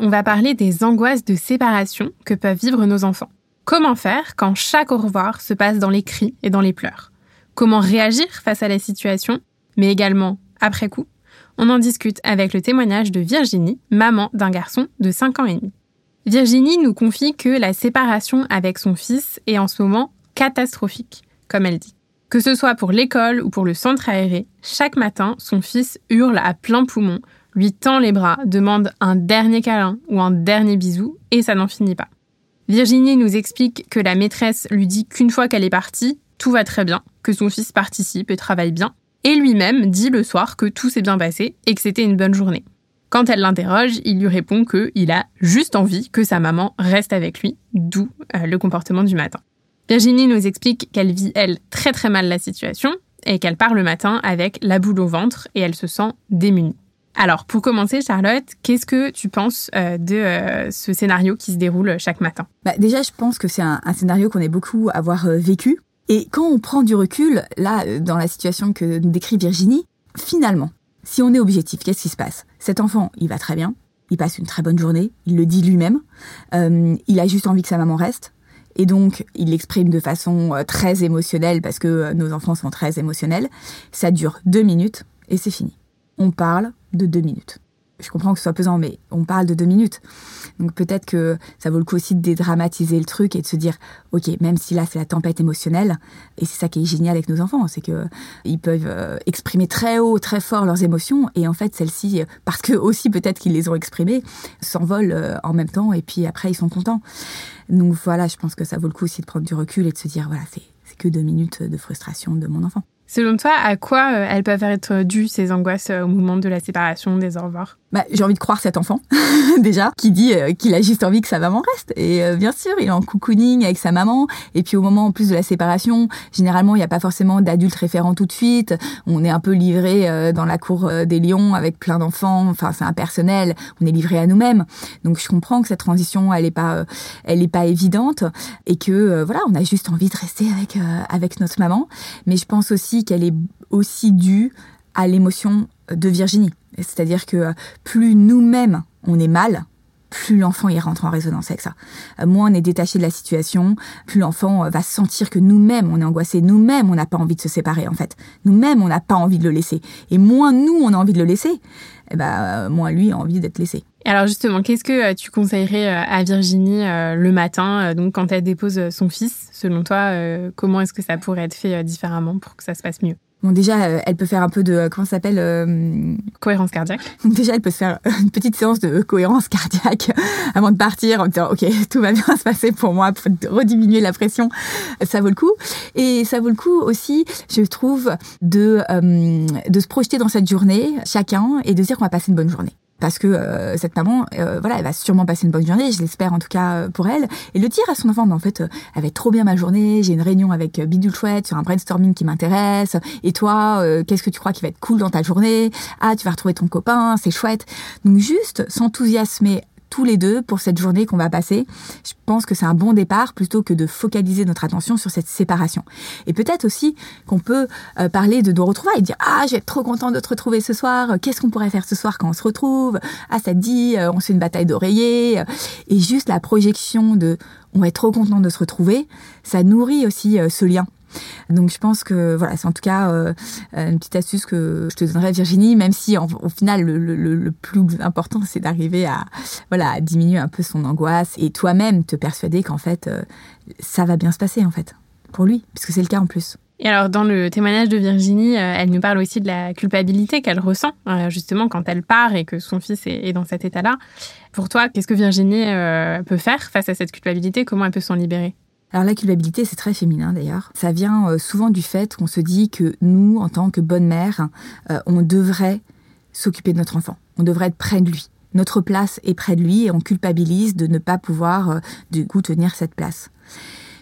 On va parler des angoisses de séparation que peuvent vivre nos enfants. Comment faire quand chaque au revoir se passe dans les cris et dans les pleurs? Comment réagir face à la situation, mais également après coup? On en discute avec le témoignage de Virginie, maman d'un garçon de 5 ans et demi. Virginie nous confie que la séparation avec son fils est en ce moment catastrophique, comme elle dit. Que ce soit pour l'école ou pour le centre aéré, chaque matin, son fils hurle à plein poumon, lui tend les bras, demande un dernier câlin ou un dernier bisou, et ça n'en finit pas. Virginie nous explique que la maîtresse lui dit qu'une fois qu'elle est partie, tout va très bien, que son fils participe et travaille bien, et lui-même dit le soir que tout s'est bien passé et que c'était une bonne journée. Quand elle l'interroge, il lui répond qu'il a juste envie que sa maman reste avec lui, d'où euh, le comportement du matin. Virginie nous explique qu'elle vit, elle, très très mal la situation et qu'elle part le matin avec la boule au ventre et elle se sent démunie. Alors, pour commencer, Charlotte, qu'est-ce que tu penses euh, de euh, ce scénario qui se déroule chaque matin? Bah, Déjà, je pense que c'est un, scénario qu'on est beaucoup à avoir vécu. Et quand on prend du recul, là, dans la situation que nous décrit Virginie, finalement, si on est objectif, qu'est-ce qui se passe? Cet enfant, il va très bien, il passe une très bonne journée, il le dit lui-même, euh, il a juste envie que sa maman reste, et donc il l'exprime de façon euh, très émotionnelle, parce que euh, nos enfants sont très émotionnels. Ça dure deux minutes, et c'est fini. On parle de deux minutes je comprends que ce soit pesant, mais on parle de deux minutes. Donc peut-être que ça vaut le coup aussi de dédramatiser le truc et de se dire, ok, même si là c'est la tempête émotionnelle, et c'est ça qui est génial avec nos enfants, c'est que ils peuvent euh, exprimer très haut, très fort leurs émotions, et en fait celles-ci, parce que aussi peut-être qu'ils les ont exprimées, s'envolent euh, en même temps, et puis après ils sont contents. Donc voilà, je pense que ça vaut le coup aussi de prendre du recul et de se dire, voilà, c'est que deux minutes de frustration de mon enfant. Selon toi, à quoi euh, elles peuvent être dues ces angoisses au moment de la séparation, des au revoir? Bah, j'ai envie de croire cet enfant déjà qui dit euh, qu'il a juste envie que sa maman reste. Et euh, bien sûr il est en cocooning avec sa maman. Et puis au moment en plus de la séparation généralement il n'y a pas forcément d'adultes référents tout de suite. On est un peu livré euh, dans la cour des lions avec plein d'enfants. Enfin c'est impersonnel. On est livré à nous-mêmes. Donc je comprends que cette transition elle est pas elle est pas évidente. Et que voilà on a juste envie de rester avec avec notre maman. Mais je pense aussi qu'elle est aussi due à l'émotion de Virginie c'est-à-dire que plus nous-mêmes on est mal, plus l'enfant y rentre en résonance avec ça. Euh, moins on est détaché de la situation, plus l'enfant euh, va sentir que nous-mêmes on est angoissé, nous-mêmes on n'a pas envie de se séparer en fait. Nous-mêmes on n'a pas envie de le laisser. Et moins nous on a envie de le laisser, eh ben, euh, moins lui a envie d'être laissé. Alors justement, qu'est-ce que tu conseillerais à Virginie le matin, donc quand elle dépose son fils Selon toi, comment est-ce que ça pourrait être fait différemment pour que ça se passe mieux? Bon, déjà, euh, elle peut faire un peu de, euh, comment ça s'appelle euh, Cohérence cardiaque. Déjà, elle peut se faire une petite séance de cohérence cardiaque avant de partir en disant, OK, tout va bien se passer pour moi, pour rediminuer la pression. Ça vaut le coup. Et ça vaut le coup aussi, je trouve, de, de se projeter dans cette journée, chacun, et de dire qu'on va passer une bonne journée parce que euh, cette maman, euh, voilà, elle va sûrement passer une bonne journée, je l'espère en tout cas euh, pour elle, et le dire à son enfant, mais en fait, elle va être trop bien ma journée, j'ai une réunion avec Bidule Chouette sur un brainstorming qui m'intéresse, et toi, qu'est-ce que tu crois qui va être cool dans ta journée? Ah, tu vas retrouver ton copain, c'est chouette. Donc juste s'enthousiasmer tous les deux pour cette journée qu'on va passer. Je pense que c'est un bon départ plutôt que de focaliser notre attention sur cette séparation. Et peut-être aussi qu'on peut euh, parler de nos retrouvailles, dire ah je vais être trop content de te retrouver ce soir. Qu'est-ce qu'on pourrait faire ce soir quand on se retrouve? Ah ça te dit euh, on se fait une bataille d'oreiller et juste la projection de on être trop content de se retrouver, ça nourrit aussi euh, ce lien. Donc je pense que voilà, c'est en tout cas euh, une petite astuce que je te donnerais Virginie, même si au final le, plus important c'est d'arriver à voilà diminuer un peu son angoisse et toi-même te persuader qu'en fait euh, ça va bien se passer en fait pour lui, puisque c'est le cas en plus. Et alors, dans le témoignage de Virginie, euh, elle nous parle aussi de la culpabilité qu'elle ressent, justement, quand elle part et que son fils est, dans cet état-là. Pour toi, qu'est-ce que Virginie peut faire face à cette culpabilité? Comment elle peut s'en libérer? Alors la culpabilité, c'est très féminin d'ailleurs. Ça vient euh, souvent du fait qu'on se dit que nous, en tant que bonne mère, euh, on devrait s'occuper de notre enfant. On devrait être près de lui. Notre place est près de lui et on culpabilise de ne pas pouvoir euh, du coup tenir cette place.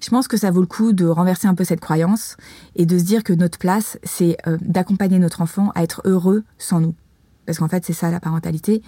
Je pense que ça vaut le coup de renverser un peu cette croyance et de se dire que notre place, c'est d'accompagner notre enfant à être heureux sans nous parce qu'en fait c'est ça la parentalité.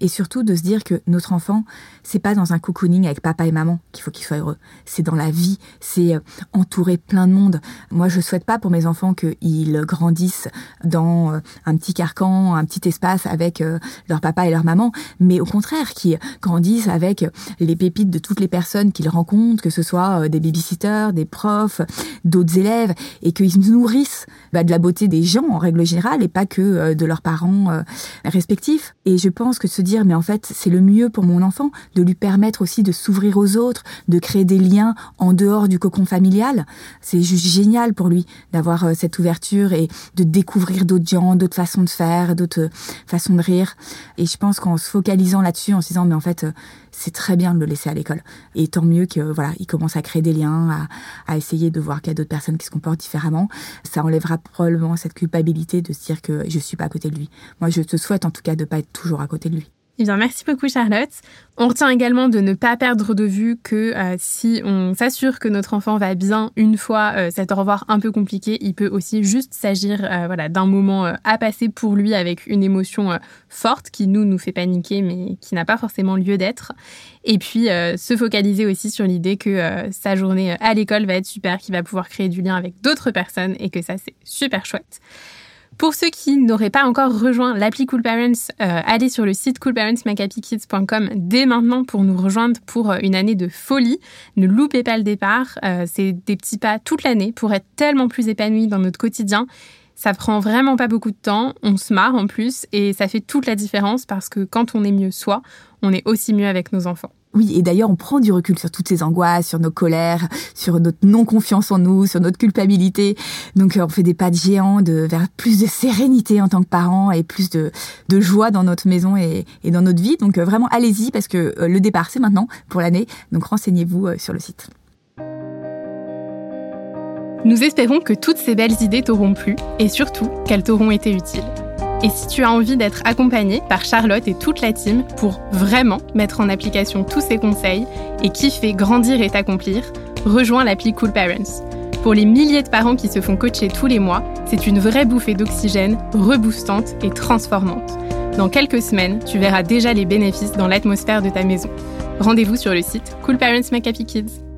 Et surtout de se dire que notre enfant c'est pas dans un cocooning avec papa et maman qu'il faut qu'il soit heureux. C'est dans la vie c'est euh, entouré plein de monde. Moi je souhaite pas pour mes enfants qu'ils grandissent dans euh, un petit carcan un petit espace avec euh, leur papa et leur maman mais au contraire qu'ils grandissent avec les pépites de toutes les personnes qu'ils rencontrent que ce soit des babysitters des profs d'autres élèves et qu'ils nourrissent bah, de la beauté des gens en règle générale et pas que de leurs parents respectifs. Et je pense que se dire, mais en fait, c'est le mieux pour mon enfant, de lui permettre aussi de s'ouvrir aux autres, de créer des liens en dehors du cocon familial. C'est juste génial pour lui d'avoir euh, cette ouverture et de découvrir d'autres gens, d'autres façons de faire, d'autres euh, façons de rire. Et je pense qu'en se focalisant là-dessus, en se disant, mais en fait, euh, c'est très bien de le laisser à l'école. Et tant mieux que voilà, il commence à créer des liens, à, essayer de voir qu'il y a d'autres personnes qui se comportent différemment. Ça enlèvera probablement cette culpabilité de se dire que je suis pas à côté de lui. Moi, je te souhaite en tout cas de pas être toujours à côté de lui. Eh bien, merci beaucoup Charlotte. On retient également de ne pas perdre de vue que euh, si on s'assure que notre enfant va bien une fois euh, cet au revoir un peu compliqué, il peut aussi juste s'agir euh, voilà, d'un moment à passer pour lui avec une émotion forte qui nous nous fait paniquer mais qui n'a pas forcément lieu d'être. Et puis se focaliser aussi sur l'idée que sa journée à l'école va être super, qu'il va pouvoir créer du lien avec d'autres personnes et que ça c'est super chouette. Pour ceux qui n'auraient pas encore rejoint l'appli Cool Parents, euh, allez sur le site coolparentsmacapikids.com dès maintenant pour nous rejoindre pour euh, une année de folie. Ne loupez pas le départ. Euh, c'est des petits pas toute l'année pour être tellement plus épanouis dans notre quotidien. Ça prend vraiment pas beaucoup de temps, on se marre en plus et ça fait toute la différence parce que quand on est mieux soi, on est aussi mieux avec nos enfants. Oui, et d'ailleurs, on prend du recul sur toutes ces angoisses, sur nos colères, sur notre non-confiance en nous, sur notre culpabilité. Donc, euh, on fait des pas de géant de, vers plus de sérénité en tant que parents et plus de, de joie dans notre maison et, et dans notre vie. Donc, euh, vraiment, allez-y parce que euh, le départ, c'est maintenant pour l'année. Donc, renseignez-vous sur le site. Nous espérons que toutes ces belles idées t'auront plu et surtout qu'elles t'auront été utiles. Et si tu as envie d'être accompagné par Charlotte et toute la team pour vraiment mettre en application tous ces conseils et kiffer, grandir et t'accomplir, rejoins l'appli Cool Parents. Pour les milliers de parents qui se font coacher tous les mois, c'est une vraie bouffée d'oxygène, reboostante et transformante. Dans quelques semaines, tu verras déjà les bénéfices dans l'atmosphère de ta maison. Rendez-vous sur le site Cool Parents Make Happy Kids.